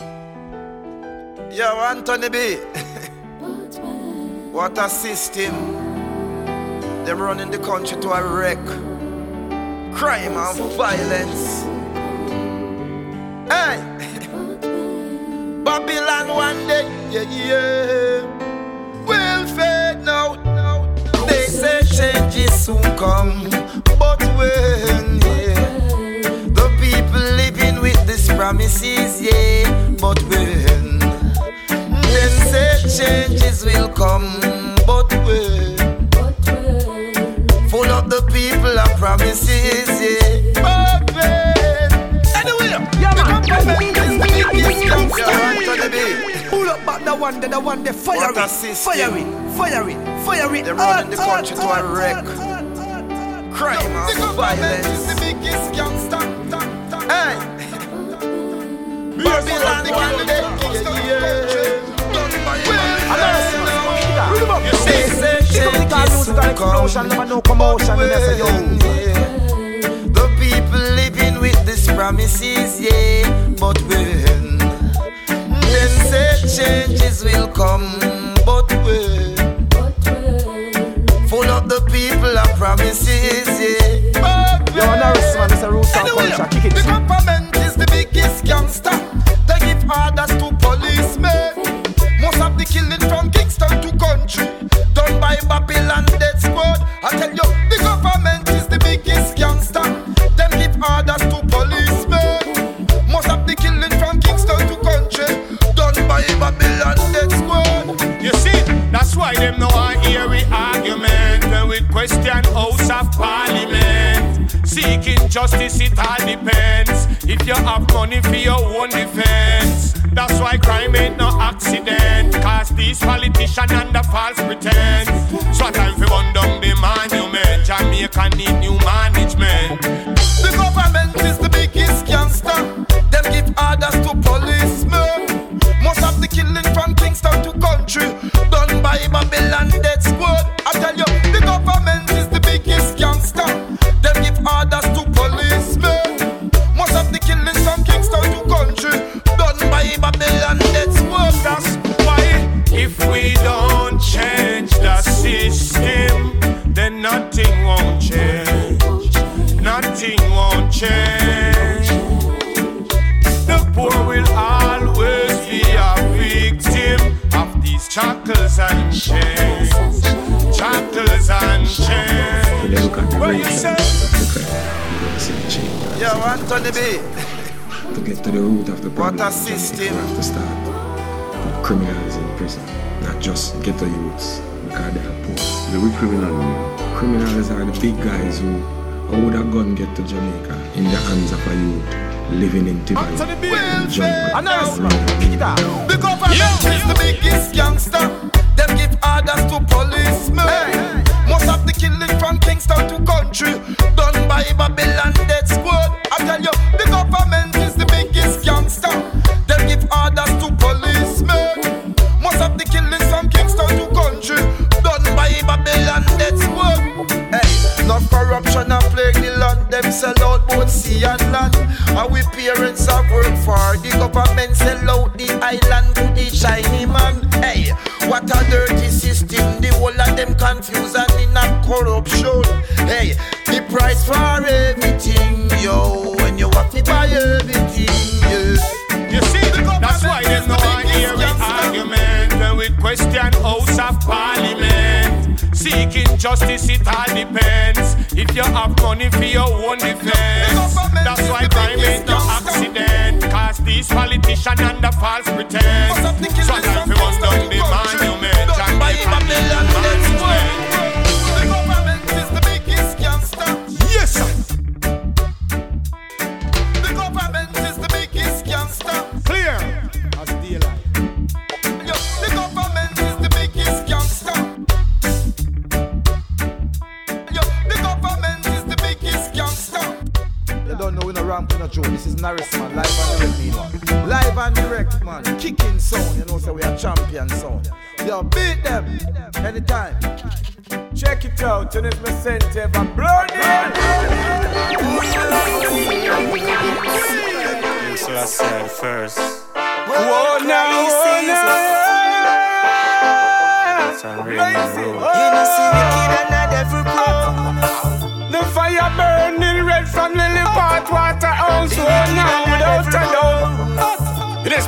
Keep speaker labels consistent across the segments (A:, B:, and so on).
A: Yo, Anthony B. what a system. Them running the country to a wreck. Crime and violence. Hey! Babylon one day, yeah, yeah. Will fade now. They say changes soon come. But when, promises, yeah. But when changes will come, but wait. Full of the people of promises, yeah. But wait. Anyway, yeah, man.
B: Pull up back the one, the the one, the fire it, fire it, fire it, fire it.
A: They're running the country to a wreck. Crime and violence. Hey. Babylon, yeah, yeah. The people living with these promises, yeah. But when then say changes will come, but when full of the people of promises, yeah. But
B: Yo, Norris, man, this a root of culture. Kick it.
A: The government is the biggest gangster. Orders to policemen. Most of the killing from Kingston to country done by Babylon Dead Squad. I tell you, the government
C: justice, it all depends. If you have money for your own defense. That's why crime ain't no accident. Cause these politicians the false pretense. So time for run down the monument. Jamaica need new management.
A: The government is the biggest gangster. Them give orders to policemen. Most of the killing from Kingston to country done by Babylon Dead
C: What you?
A: Yo, Anthony B.
D: To get to the root of the problem,
A: What a system.
D: You have to start with criminals in prison, not just ghetto youths because they are poor.
E: The real criminal.
D: Criminals are the big guys who, how would a gun get to Jamaica in the hands of a youth living in Tivoli,
B: Anthony B.
D: in the jungle?
B: Man, kick it out.
A: The government is the biggest gangster. Them give orders to policemen. Most of the killing from Kingston to country done by Babylon Dead Squad. I tell you, the government is the biggest gangster.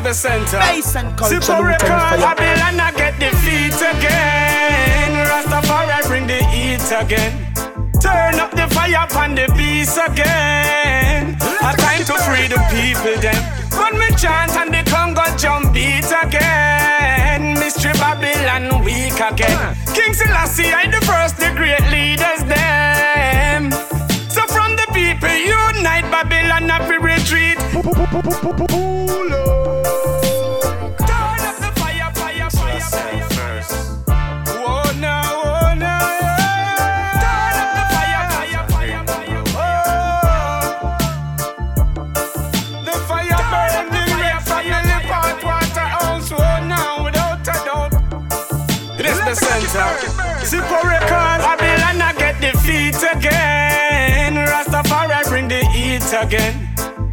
A: The
C: center.
E: Bass and culture,
C: Super record. Babylon, I get the defeat again. Rastafari bring the heat again. Turn up the fire upon the beast again. A time to free the people them. When me chant and the Congo jump beat again. Mystery Babylon weak again. King Selassie, I the first, the great leaders them. So from the people unite, Babylon to retreat. Is the center. Super record, Babylon I get defeat again. Rastafari bring the heat again.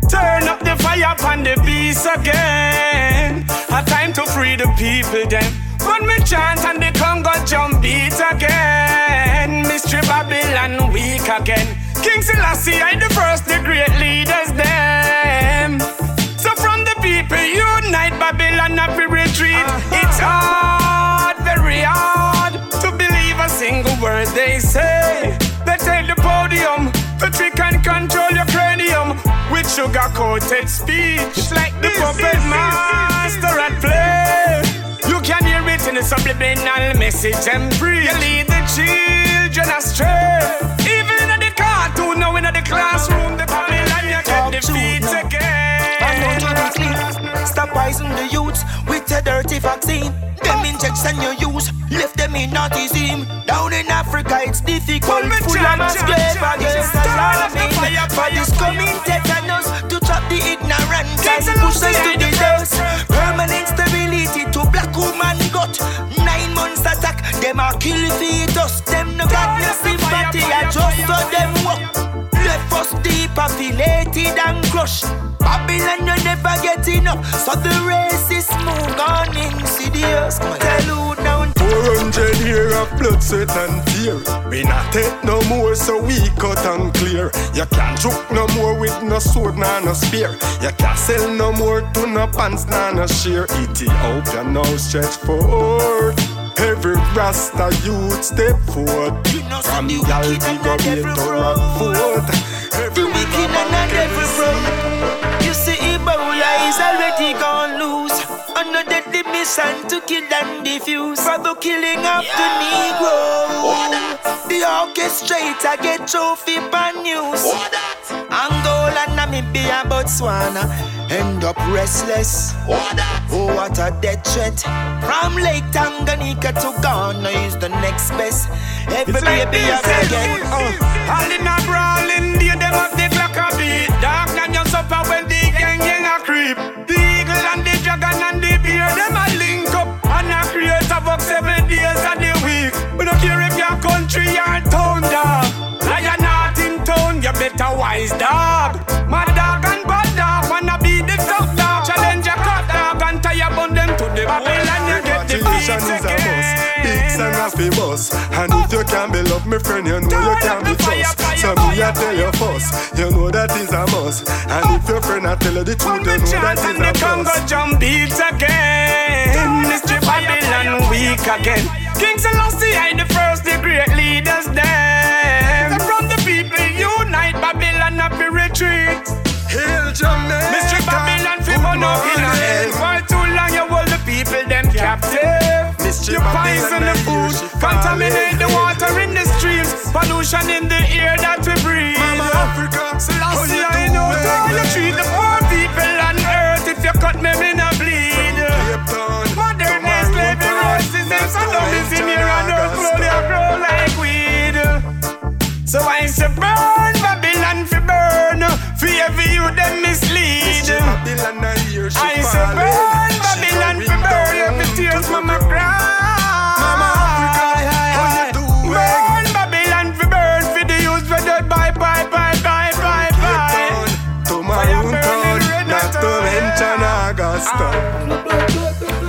C: Turn up the fire upon the beast again. A time to free the people then. When me chant and the Congo jump beat again. Mystery Babylon weak again. King Selassie, I the first, the great leaders them. So from the people unite, Babylon to retreat. Uh-huh. It's hard, very hard they say. They take the podium to trick can control your cranium with sugar coated speech. like the puppet master at play. You can hear it in the subliminal message and free. You lead the children astray. Even in the cartoon, now in the classroom, the Babylon you get
E: to
C: defeat again.
E: And don't you be sleep. Stop poison the youths with a dirty vaccine. Them injection you use, left them in autism. Down in Africa, it's difficult. Full of grave against.
C: The
E: alarming. For this coming tetanus to trap the ignorant and push us to the dust. Permanent stability to black woman gut. Nine months attack, them a kill fetus. Them no got no
C: Turn up the fire,
E: sympathy, I just
C: fire,
E: them walk. Us depopulated and crushed. Babylon, you never get enough. So the race is move on insidious. Tell who down
C: 400 year of blood, sweat and tear. We not take no more, so we cut and clear. You can't joke no more with no sword, nor no spear. You can't sell no more to no pants, nor no sheer. Ethiopia now stretch forward. Every Rasta youth step forward.
E: You know, so
C: From
E: the
C: Yaldi
E: wicked
C: go
E: and
C: be
E: the
C: to Rockford.
E: The
C: Every
E: wicked and the devil front. You see, Ebola is already gone loose. On a deadly mission to kill and defuse. For the killing of the Negro. The orchestrator get trophy pan news. Angola, Namibia, Botswana end up restless. Oh, what a death threat. From Lake Tanganyika to Ghana is the next best. Every baby I forget. Oh. Uh.
C: All in a brawling, day them have the clock a beat. Dark and your supper when the gang gang a creep. The eagle and the dragon and the bear, them a link up and a create a box seven days of the week. We don't care if your country or town dog. Lion not in town, you better wise dog
F: fi. And if you can't be love, my friend, you know you can't be trust. So me I tell you first, you know that is a must. And if your friend I tell you the truth, you know that is
C: and the
F: a
C: Congo
F: plus.
C: jump beat again. Mystery Babylon weak again. King Selassie, I the first, the great leaders them. From the people unite, Babylon up the retreat.
F: Hail Jamaica.
C: Mystery Babylon fi
F: good
C: burn up in a hell.
F: morning.
C: For too long you hold the people them captive.
F: Mystery
C: You poison
F: Babylon,
C: the
F: I
C: food, contaminate the water in the streams, pollution in the air that we breathe.
F: Mama Africa,
C: Selassie,
F: you
C: I know how you treat the poor people on earth. If you cut me, me no bleed. Modern day slavery, racism,
F: Not
C: sodomism
F: to
C: here on earth slowly a grow like weed. So I say burn Babylon fi burn, fi every you them mislead.
F: I
C: I say burn Babylon
F: going
C: fi burn,
F: experience,
C: mama cry.
F: Mama, we cry, hi, hi.
C: Burn Babylon for burn for the youth for dead. Bye, bye, bye, bye, bye, bye.
G: To my own not to mention Augusta.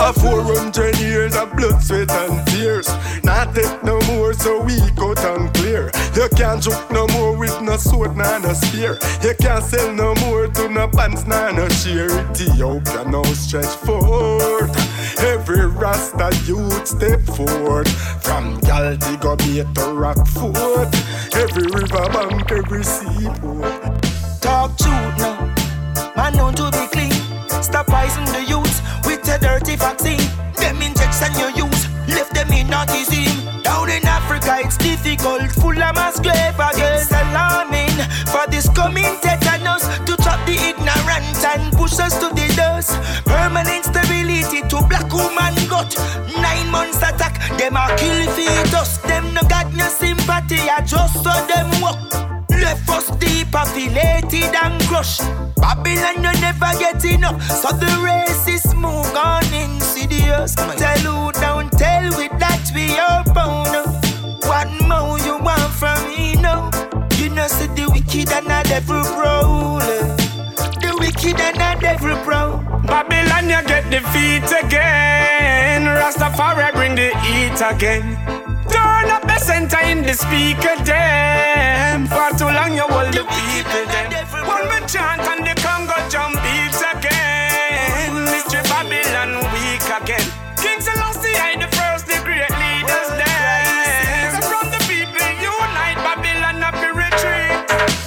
G: A 400 years of blood, sweat, and tears. Not take no more, so we cut and clear. You can't joke no more with no sword, nor no spear. You can't sell no more to no pants, nor no sheer. Ethiopia now stretch forth. Every Rasta youth step forward. From Galdi go to Rockford. Every river bank, every seaport.
E: Talk truth now, man known to be clean. Poisoning the youth with a dirty vaccine. Them injection you use, left them in autism. Down in Africa, it's difficult, full of mass grave against alarming. For this coming tetanus to trap the ignorant and push us to the dust. Permanent stability to black woman gut. Nine months attack, them are kill fetus. Them no got no sympathy, I just saw them walk. Left us depopulated and crushed. Babylon, you never get enough. So the race is move on insidious. Tell who don't tell with that we are bound. What more you want from me now? You know, see the wicked and the devil prowl. The wicked and the devil prowl.
C: Babylon, you get defeat again. Rastafari bring the heat again. Turn up the center in the speaker, them. For too long, you hold the people, them. One man chant and the Congo jump beats again. Mystery Babylon weak again. King Selassie, I the eye, the first, the great leaders, them. From the people, unite Babylon up the retreat.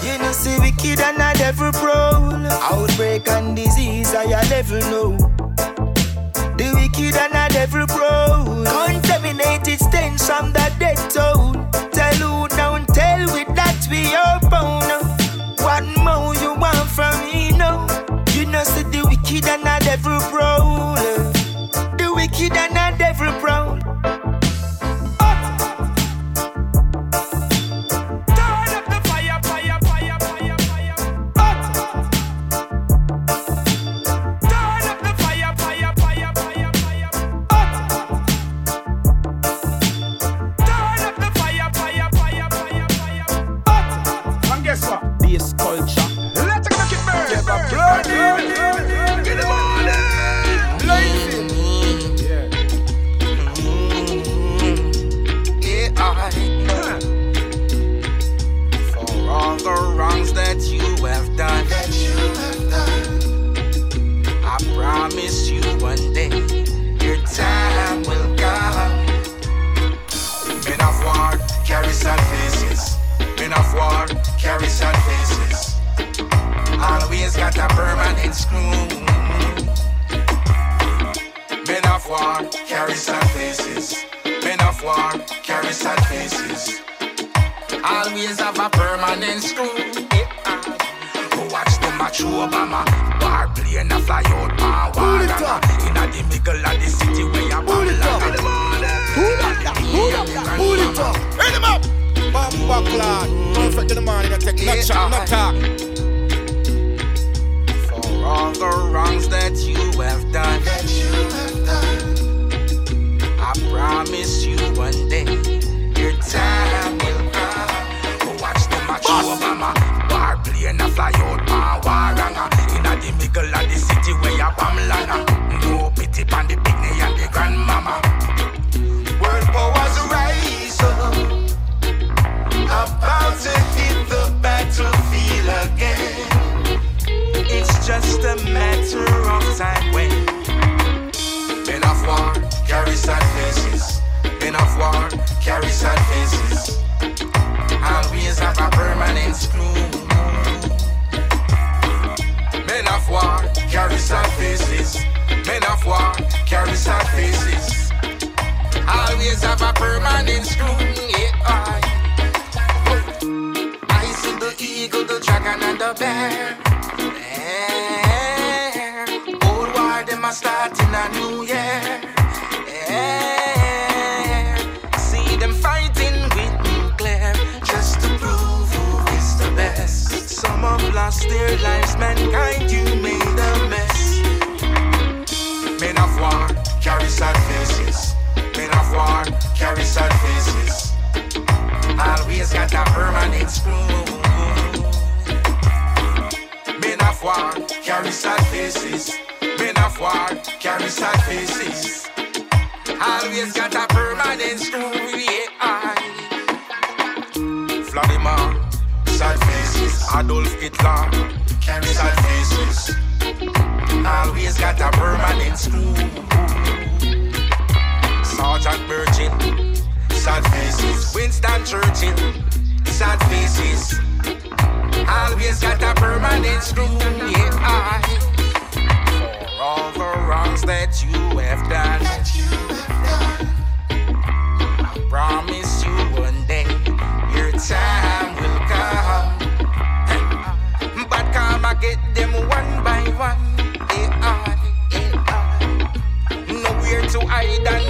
E: You know, see wicked and a devil prowl. Outbreak and disease, I a level know. The wicked and a devil prowl. From the dead toll. Tell who don't tell with that we are bound. What more you want from me now? You know, see the wicked and a devil prowl. The wicked and
H: carry sad faces. Always have a permanent screw. Men of war carry sad faces. Eh, Men of war carry sad faces. Always have a permanent screw. Yeah, I, I see the eagle, the dragon, and the bear. Yeah. Old war, them a starting a new lost their lives, mankind, you made a mess. Men of war carry sad faces. Men of war carry sad faces. Always got a permanent screw. Men of war carry sad faces. Men of war carry sad faces. Always got a permanent screw. Yeah. Adolf Hitler carries faces. Always got a permanent screw. Sergeant Merchant, sad faces. Winston Churchill, sad faces. Always got a permanent screw. Yeah, I. For all the wrongs that you have done. I promise you one day your time. one. Hey, I, hey, I. Nowhere to hide and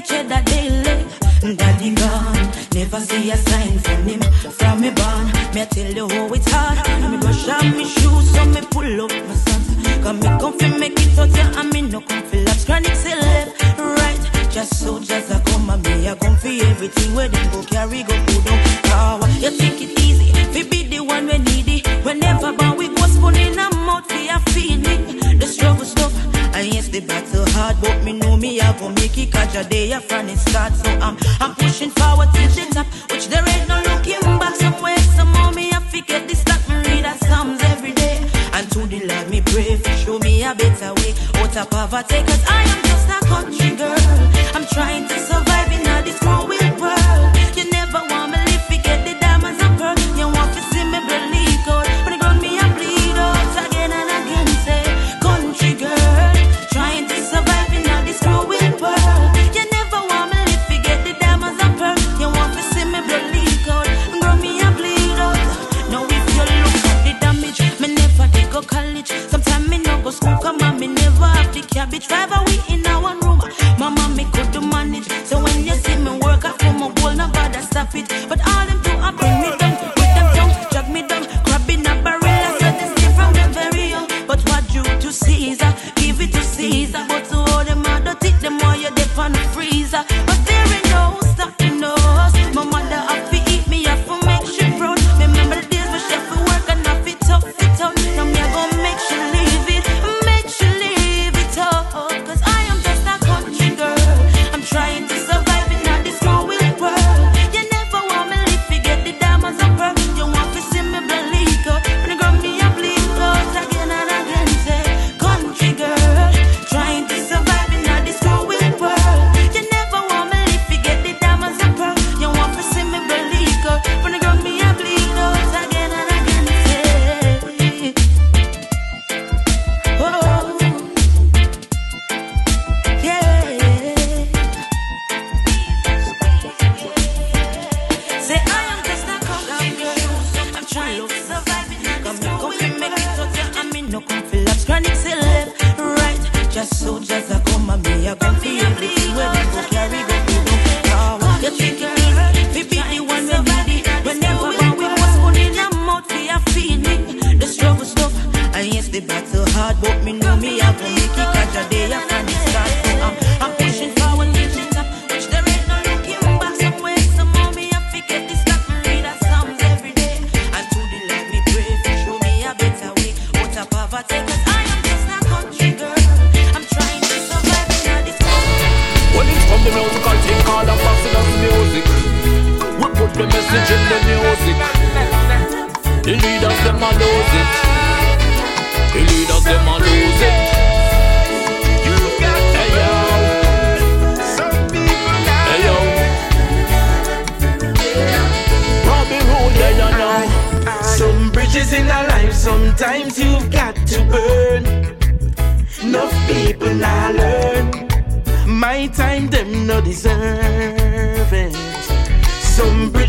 H: the
I: cheddar daily. Daddy gone, never see a sign from him. From me born, me tell you how it's hard. Me brush off me shoes, so me pull up my socks. Cause me comfy, make it out here, and me no comfy. fi lapse. Say left, right, just so just a come and me a comfy everything where they go carry go. a day of running start. So I'm, I'm pushing forward to the top, which there ain't no looking back. Somewhere, some more me, I forget this stuff. me read as Psalms every day. And to the Lord me pray for show me a better way out of take? Cause I am just a country girl. I'm trying to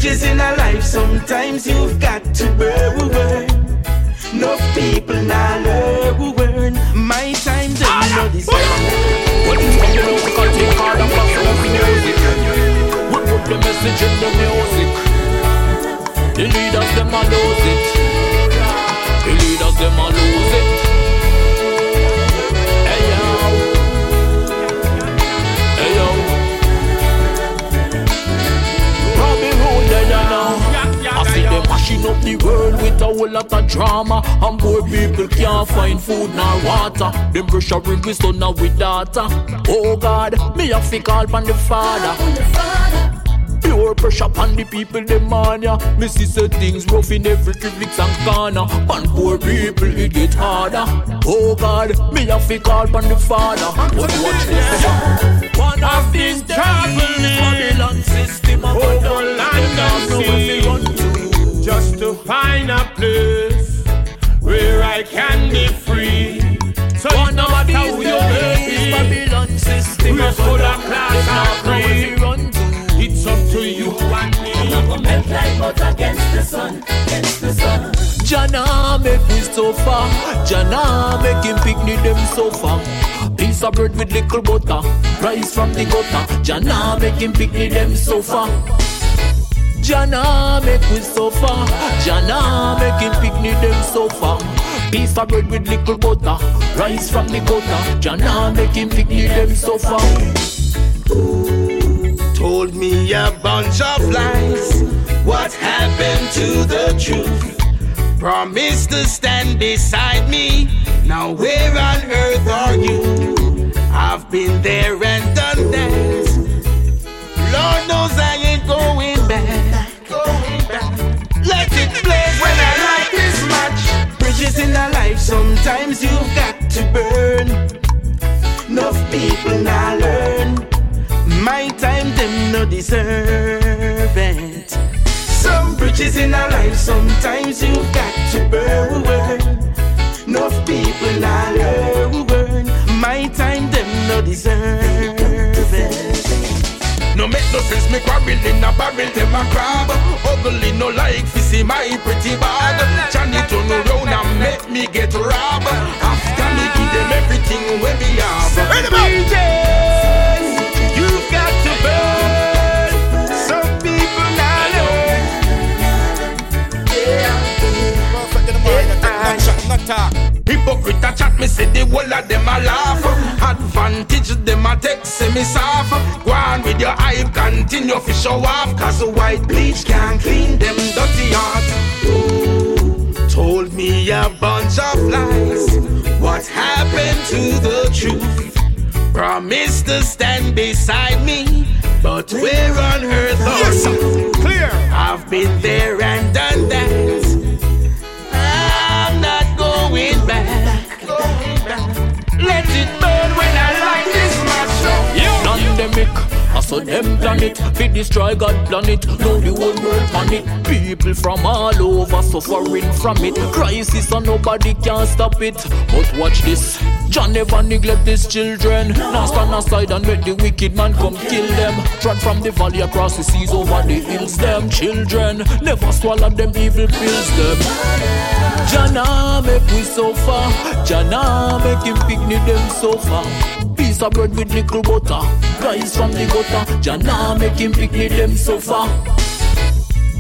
J: Some in our life, sometimes you've got to burn. No people now learn. My time, them no deserve it.
K: When it's from the musical thing called a fascinous music. We put the message in the music? The leaders them a lose it up the world with a whole lot of drama. And poor people can't find food nor water. Them pressuring we son now with data Oh God, me have to call on the father. Pure pressure upon the people, them on ya Me see say things rough in every crevice and corner. Man, poor people, it get harder. Oh God, me have to call on the father. But watch this. One of these traveling Babylon system of
L: Over land just to find a place where I can be free. So
K: One
L: no matter who you may be,
K: Babylon system
L: we full of
K: darkness,
L: class and
K: where
L: creed.
K: we run to
L: it's up to you and me.
K: Jana make we so far. Jana make him picnic them so far. Piece of bread with little butter, rice from the gutter. Jana make him picnic them so far. Jana make we so far. Jana make him picnic them so far. Piece of bread with little butter, rice from the gutter. Jana make him picnic them so far.
J: told me a bunch of lies. What happened to the truth? Promised to stand beside me. Now where on earth are you? I've been there and done that. Lord knows I ain't going. Let it blaze when I like this much. Bridges in our life, sometimes you've got to burn. Enough people now learn. My time, them no deserve it. Some bridges in our life, sometimes you've got to burn. Enough people now learn. My time, them no deserve.
H: No make no sense, me quarrel in a barrel, them a crab. Ugly no like fi see my pretty bag. Johnny turn around and make me get robbed. After me give them everything where me have.
J: Bridges,
H: Hypocrite a chat, me say the whole of them a laugh. Advantage them a take, say me soft. Go on with your hype, continue fi show off. Cause white bleach can't clean them dirty heart.
J: Told me a bunch of lies. What happened to the truth? Promised to stand beside me, but where on earth are you?
L: Clear.
J: I've been there and done that. Let it
K: Pandemic, I saw them planet, we destroy God planet. Now the whole world panic. People from all over suffering from it. Crisis and nobody can stop it. But watch this, John never neglect his children. Now stand aside and let the wicked man come kill them. Trod from the valley across the seas over the hills. Them children never swallow them evil pills. Them. Jana make we suffer. Jana make him picnic them suffer. Piece of bread with little butter. Rise from the gutter. Jana make him picnic them suffer.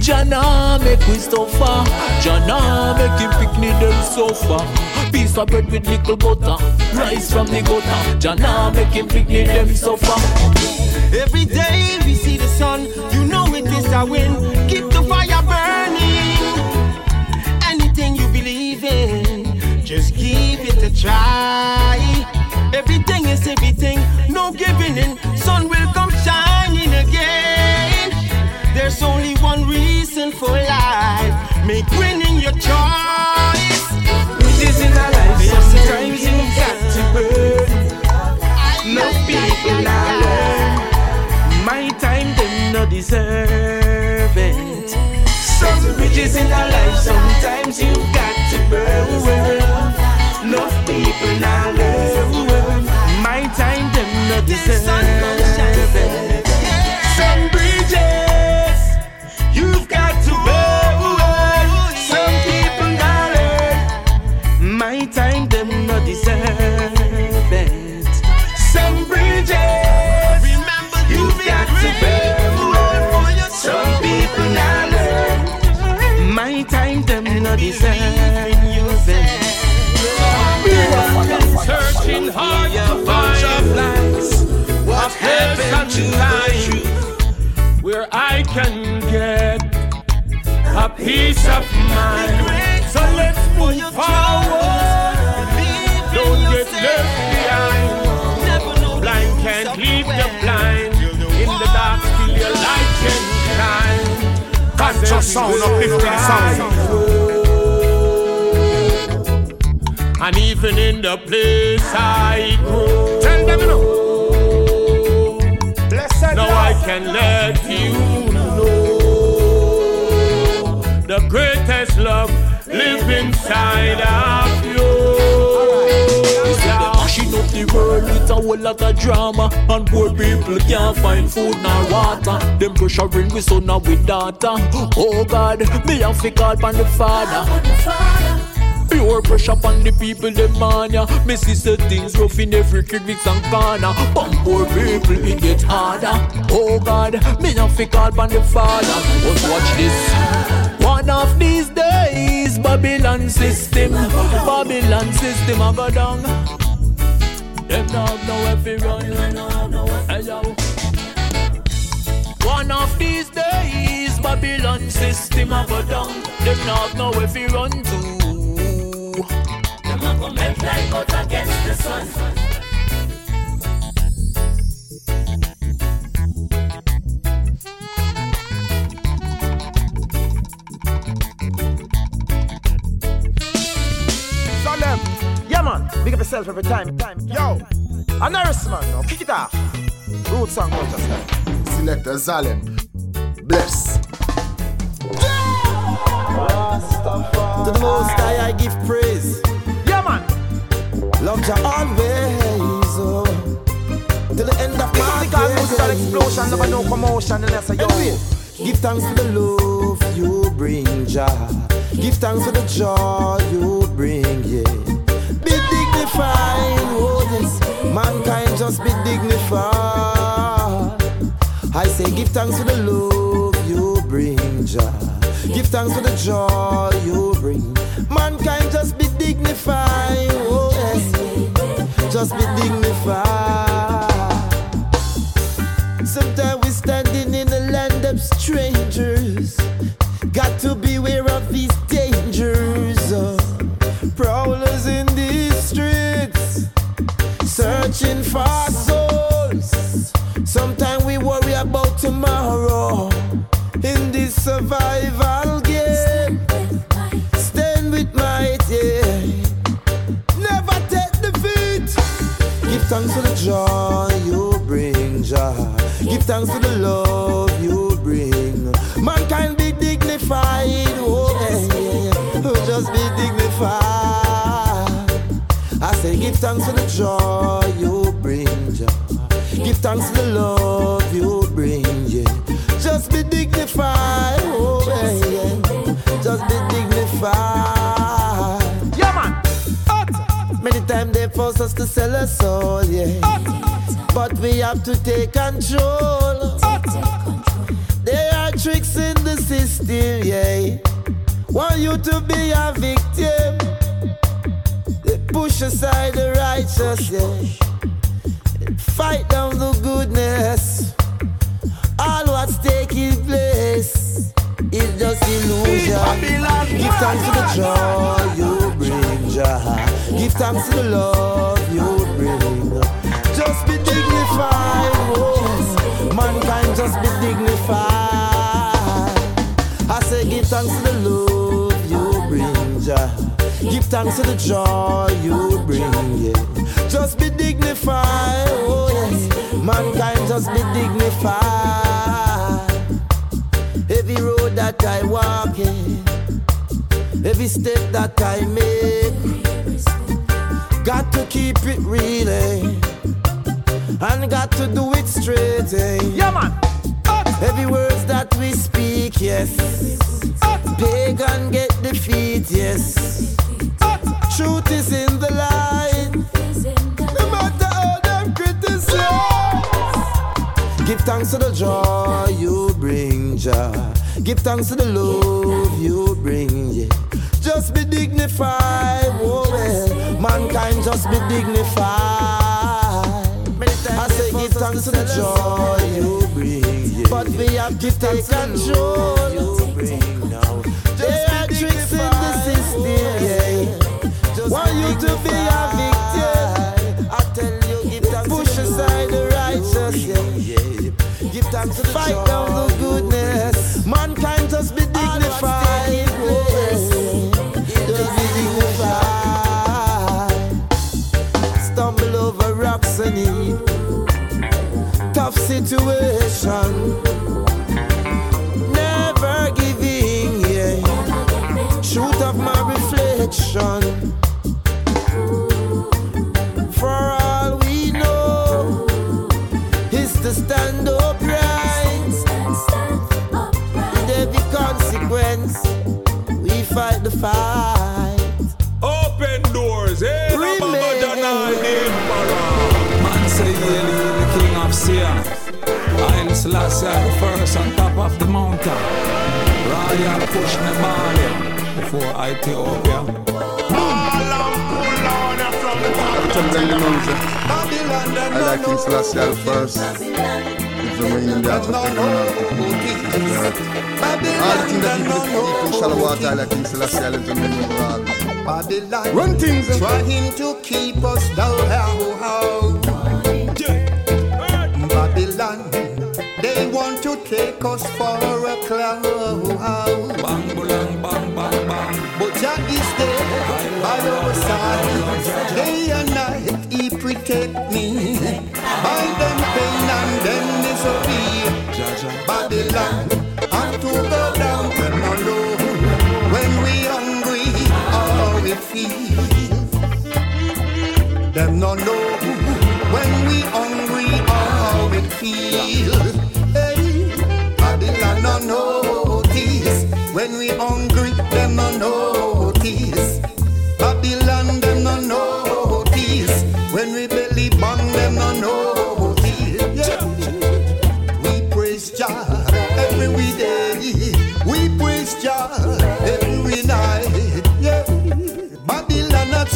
K: Jana make we suffer. Jana make him picnic them suffer. Piece of bread with little butter. Rise from the gutter. Jana make him picnic them suffer.
M: Every day we see the sun, you know it is a win. Keep the fire burning. Anything you believe in, just give it a try. Everything is everything, no giving in. Sun will come shining again. There's only one reason for life. Make winning your choice.
J: Riches in our life, sometimes you got to burn. No people are learn. My time them no deserve it. Some riches in our life, sometimes
L: Searching hard to find. A place and time where I can get a peace of mind. So let's move forward. Don't get left behind. Blind can't lead the blind. In the dark, still your light can shine.
N: Conscious sound, uplifting sound.
L: And even in the place I grew, tell them you know. I can let you know. The greatest love live inside of you.
K: Up the world with a whole lot of drama. And poor people can't find food nor water. Them pressuring we son and we daughter. Oh God, me have to call upon the Father Pure pressure upon the people, them man ya Me see say things rough in every crevice and corner. But poor people, it get harder. Oh God, me have to call upon the Father. But watch this. One of these days Babylon system Babylon system I go down. Them dog know if you run Hey yo. One of these days Babylon system I go down. Them dog know if you run to Them a go make like
O: yourself every time. time. Yo, a nurse man, kick it off. Roots and culture.
N: Selector Zalem.
O: To the most high I give praise. Yeah man, love you always. Oh. Till the end of my Because musical explosion, never no commotion, and that's a yo. Give thanks for the love you bring, Jah. Give thanks for the joy you bring, yeah. Be dignified, oh yes. Mankind just be dignified. I say, give thanks for the love you bring, Jah. Give thanks for the joy you bring. Mankind just be dignified, oh yes. Just be dignified. The love you bring. Mankind be dignified, oh yeah, yeah, yeah. Just be dignified. I say, give thanks for the joy you bring, Give thanks for the love you bring, yeah. Just be dignified, oh yeah, yeah. Just be dignified. Yeah, man. Many times they force us to sell our soul, yeah. But we have to take control. There are tricks in the system, yeah. Want you to be a victim. They push aside the righteous, yeah. Fight down the goodness. All what's taking place is just illusion. Give thanks to the joy you bring, Jah. Give thanks to the love you bring. Just be dignified, oh. mankind just be dignified. I say give thanks to the love you bring, Jah. Give thanks to the joy you bring, yeah. Just be dignified, oh yes. Mankind just be dignified. Every road that I walk in, every step that I make, got to keep it real, eh? And got to do it straight. Eh?
B: Yeah, man.
O: Every words that we speak, yes. Pagan get defeat, yes. Truth is in the light. No matter how them criticize. Give thanks to the joy you bring, Jah. Give thanks to the love you bring, yeah. Just be dignified, oh well. Mankind just be dignified. Thanks to the joy you bring. But we have to take control. You bring now. There are tricks in the system. Want you to be a victim. I tell you, give thanks Push aside the righteous, yeah. Give thanks to the goodness. Situation. The
P: mountain. Royal push me Bali before Ethiopia.
Q: Tell them the music. I like King Selassie the first. It's the reigning dance of the All the things that people keep in shallow water, I like King Selassie, I let them know all.
F: Babylon
Q: Run things.
F: trying to keep us down. Babylon, they want to take us for a clown.
P: Bang, bang, bang, bang, bang.
F: But Jah is there by our side. Day and night He protect me. By them pain and them misery. Babylon, and to go down them alone. When we hungry, how we feel. Them no know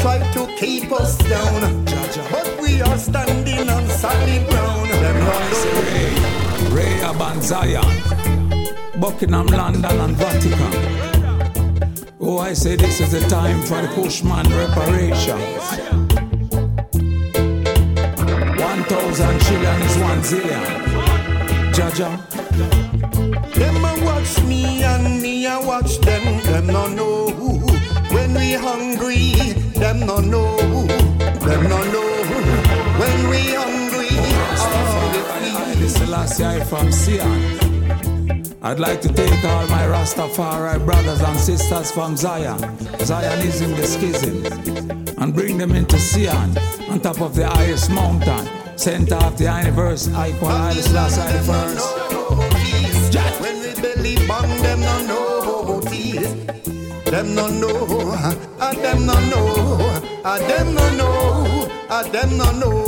F: try to keep us down, but we are standing on solid ground. Them know.
P: Ray Aban Zion, Buckingham, London, and Vatican. Oh, I say this is the time for the Cushman reparations. One thousand trillion is one zillion. Jaja,
F: Them a watch me and me a watch them. Them no know when we hungry. Them no know. Them no know when we hungry. We feel.
P: Haile Selassie from Sion. I'd like to take all my Rastafari brothers and sisters from Zion, Zionism the schism, and bring them into Sion, on top of the highest mountain, center of the universe, Icon Haile Selassie the first.
F: When we belly bang, them no know. Them no know. I them no know, I them no know, I them no know.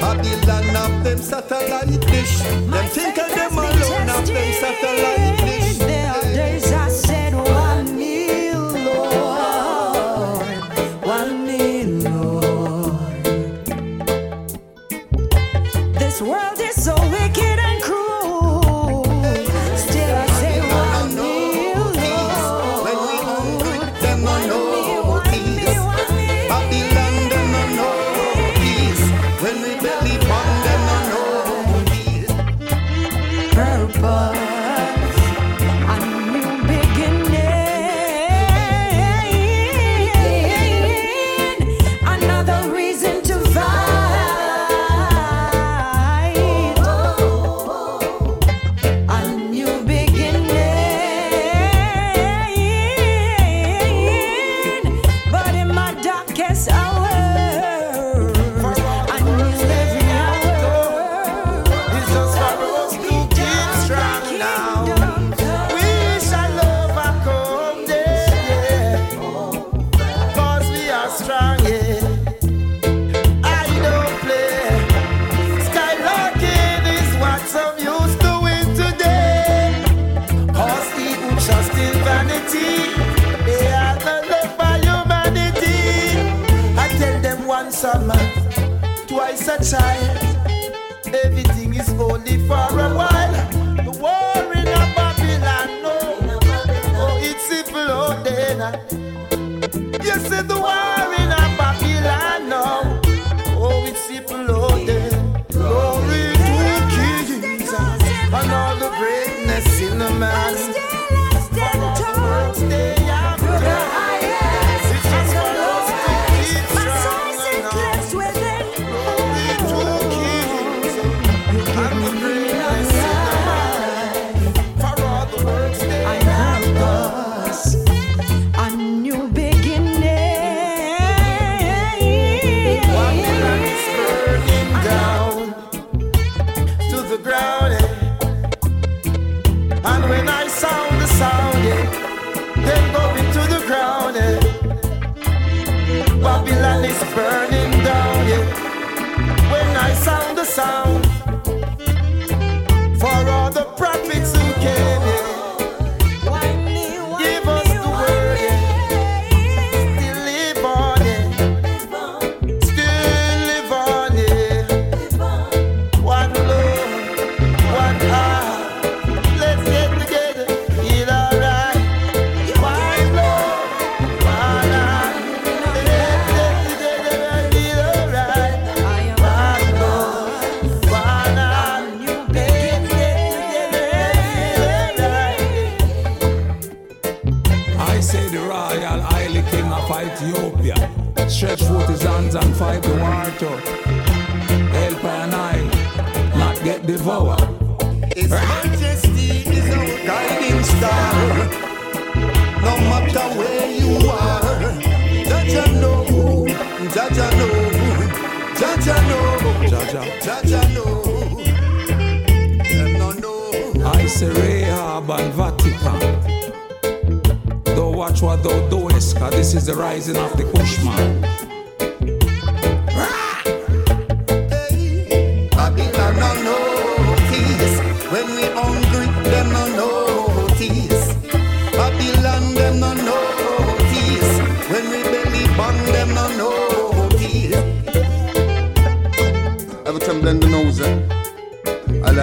F: Babylon of them satellite dish. Them think of them alone of them satellite dish.
O: There are days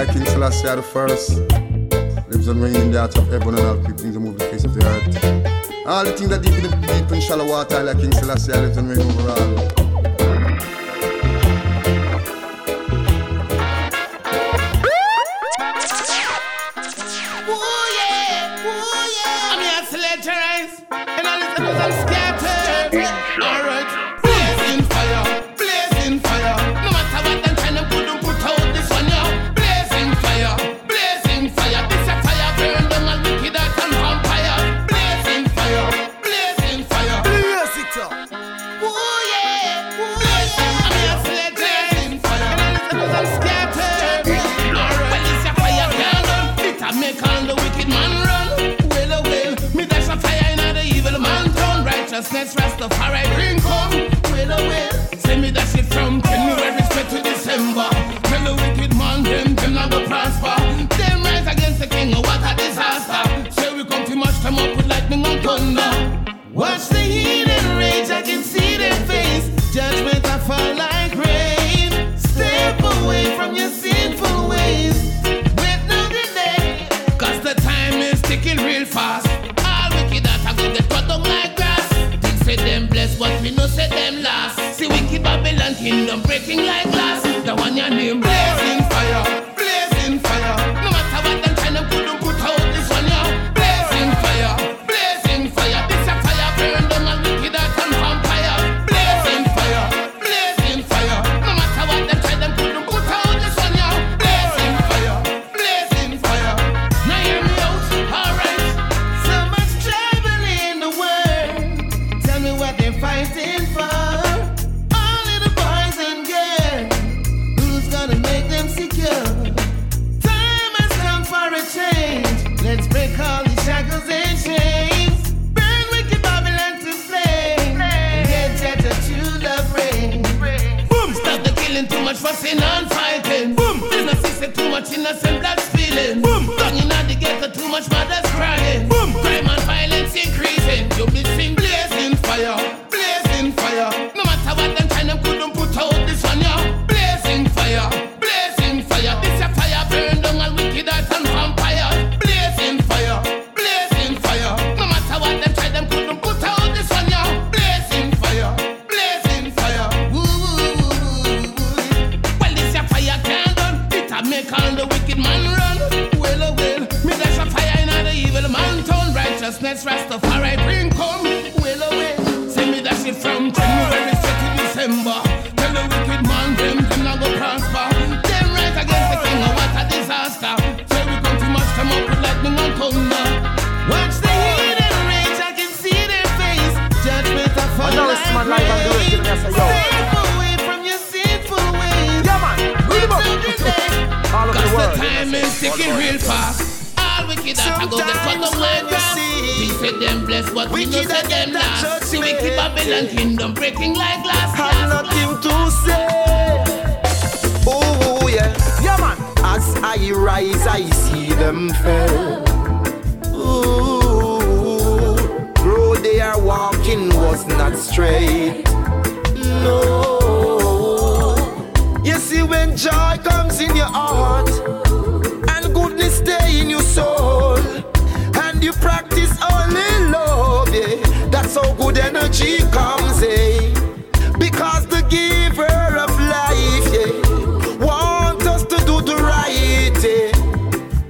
R: Messiah, King
Q: Selassie the first, lives and reigns in the heart of heaven and all people in the moving face of the earth. All the things that deep in the deep and shallow water, like King Selassie lives and reigns over all.
S: time is ticking real fast. All wicked up, I go get cut up like grass. We say them blessed, but we know say them last. See we keep Babylon kingdom breaking like glass.
O: Have nothing to say. Oh yeah,
B: yeah man.
O: As I rise, I see them fall. Ooh, road they are walking was not straight. No. You see when joy comes in your heart in your soul, and you practice only love. Yeah, that's how good energy comes. eh? because the giver of life yeah, wants us to do the right. Yeah,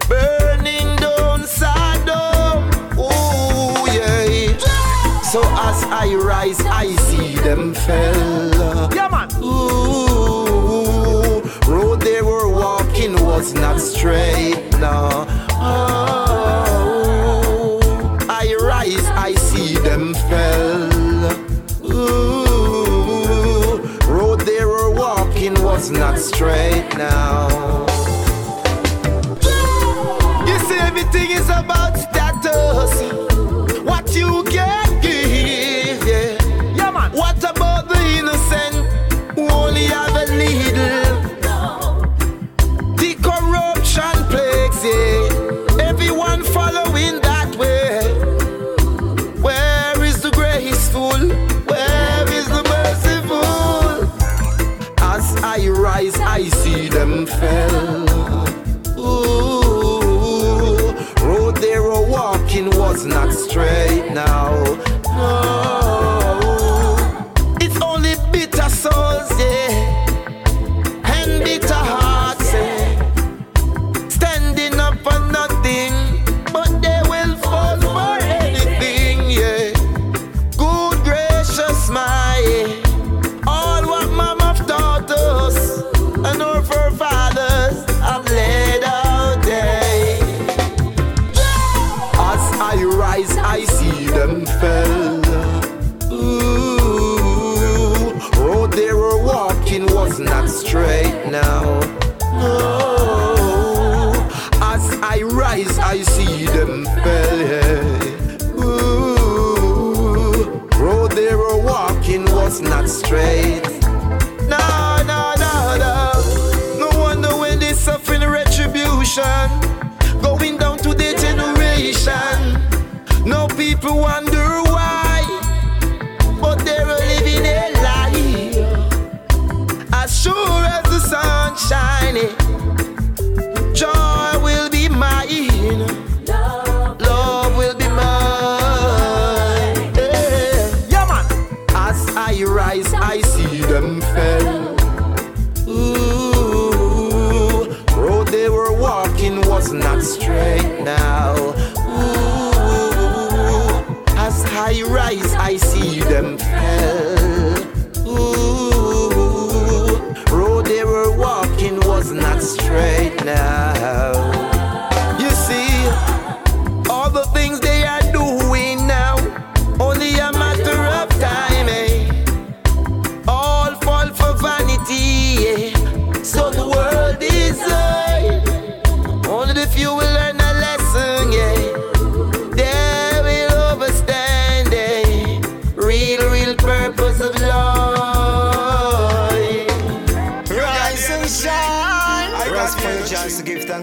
O: burning down Saddam. oh yeah. So as I rise, I. was not straight, no. Oh, I rise, I see them fell. Ooh, road they were walking was not straight now. You see, everything is about was not straight now.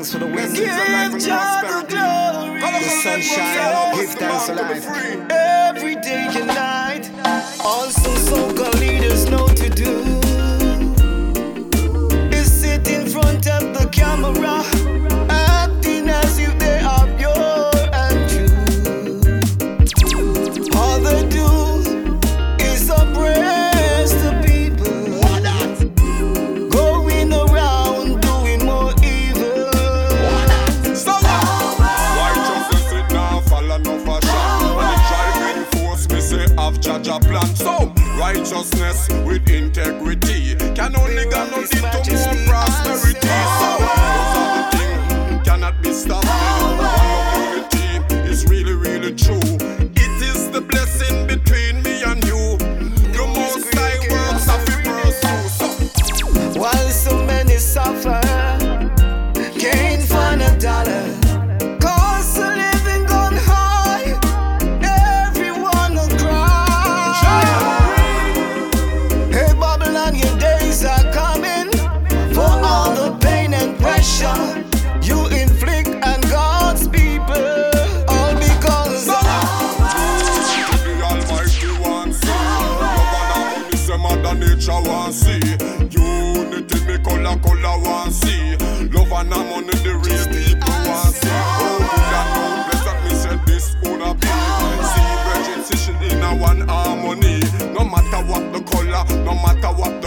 B: thanks for the wind.
G: Give God the glory.
B: The sunshine, give thanks for life.
G: Every day and night, also
M: so good.
T: my what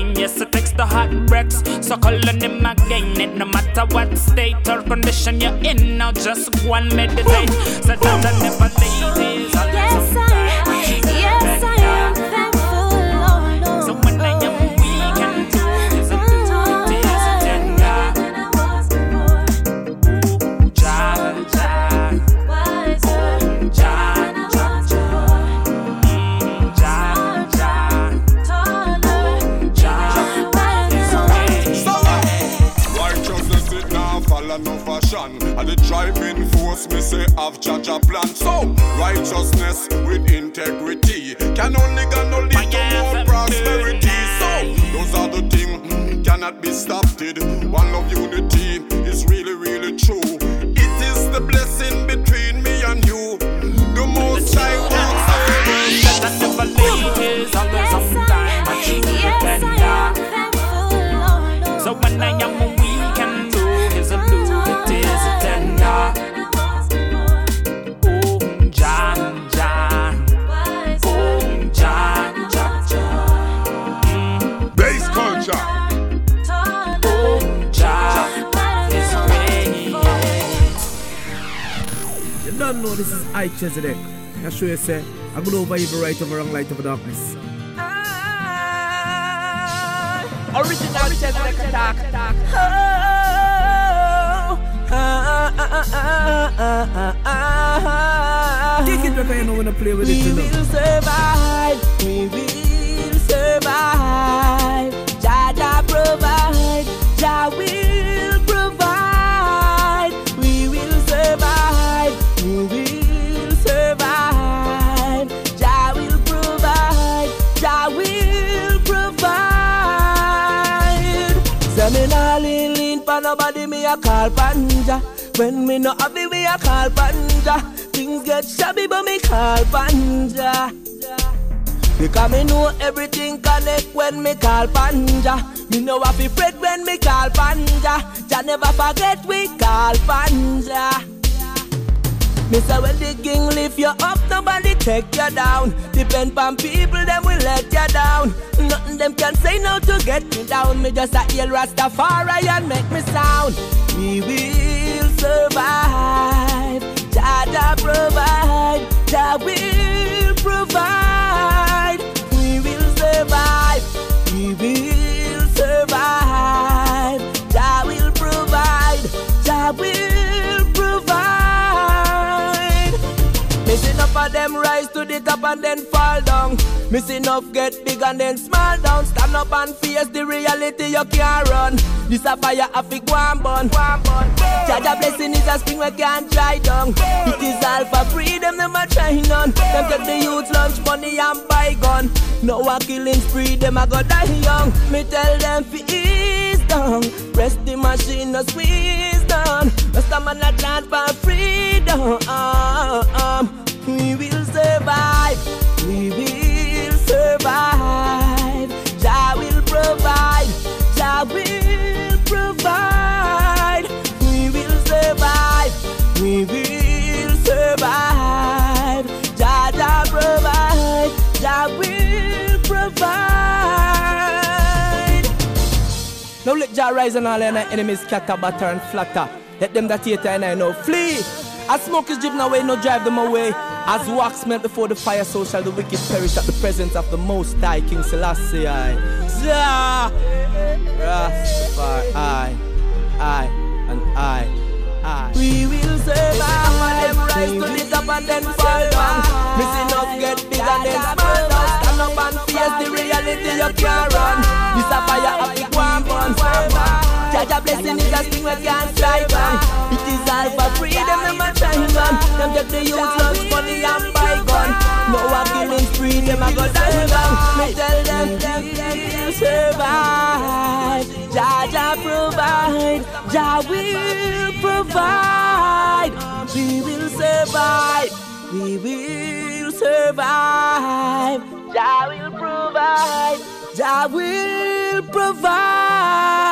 T: pain. Yes, it takes the heartbreaks. So call calling him again. It no matter what state or condition you're in, now just one meditate. So that I never leave
G: driving force me say have Jaja plan. So righteousness with integrity Can only gonna lead to more prosperity. So those are the things mm, cannot be stopped. It One love unity is really really true. It is the blessing between me and you. The most high wants
T: That I never leave is always on time. I choose to depend on. So when I am
U: You this is I Chezidek. I show you say, I'm gonna over evil right over wrong light over darkness.
V: Ah, original Chezidek attack.
U: Kick it back, you know when I play with it,
V: We will survive. We will a call panja. When me no it, me a call panja. Things get shabby, but me call panja. Because me know everything connect when me call panja. Me know I feel fret when me call panja. Jah never forget we call panja. Me say when the king lift you up, nobody take you down. Depend on people, them will let you down. Nothing them can say now to get me down. Me just a heal Rastafari and make me sound. We will survive. Jah provide. Jah will provide. We will survive. We will survive. Jah will provide. Jah will provide. Missing up of them rise to the top and then fall down. Missing enough get big and then small down. Stand up and face the reality you can't run. This a fire a fi go and. Jaja blessing is a spring we can't dry down. It is all for freedom, them a try none. Them take the youth lunch money and buy gun. No a killing spree, them a go die young. Me tell them fi ease down. Press the machine, no squeeze down. Rest a man a chant for freedom. Um, we will survive. We will survive. Jah will provide. Jah will provide. We will survive. We will survive. Jah Jah provide. Jah will provide. Now let Jah rise and all your enemies scatter, batter and flatter. Let them that hate and I know flee. As smoke is driven away, no drive them away. As wax melt before the fire, so shall the wicked perish at the presence of the Most High King Selassie. I, Rastafari, I, I, and I, I. We will survive. Them rise to the top and then fall down. Missing up, get big and then small down. Stand up and face the reality you can't run. This a fire of the one burn. Jaja blessing is a thing we can't strive on. It is all for freedom, them a trying on. Them take the youth loves money and buy gun. No one killing spree, them a go die long. Me tell them, them will survive. Jaja provide, Jah will provide. We will survive. We will survive. Jah will provide. Jah will provide.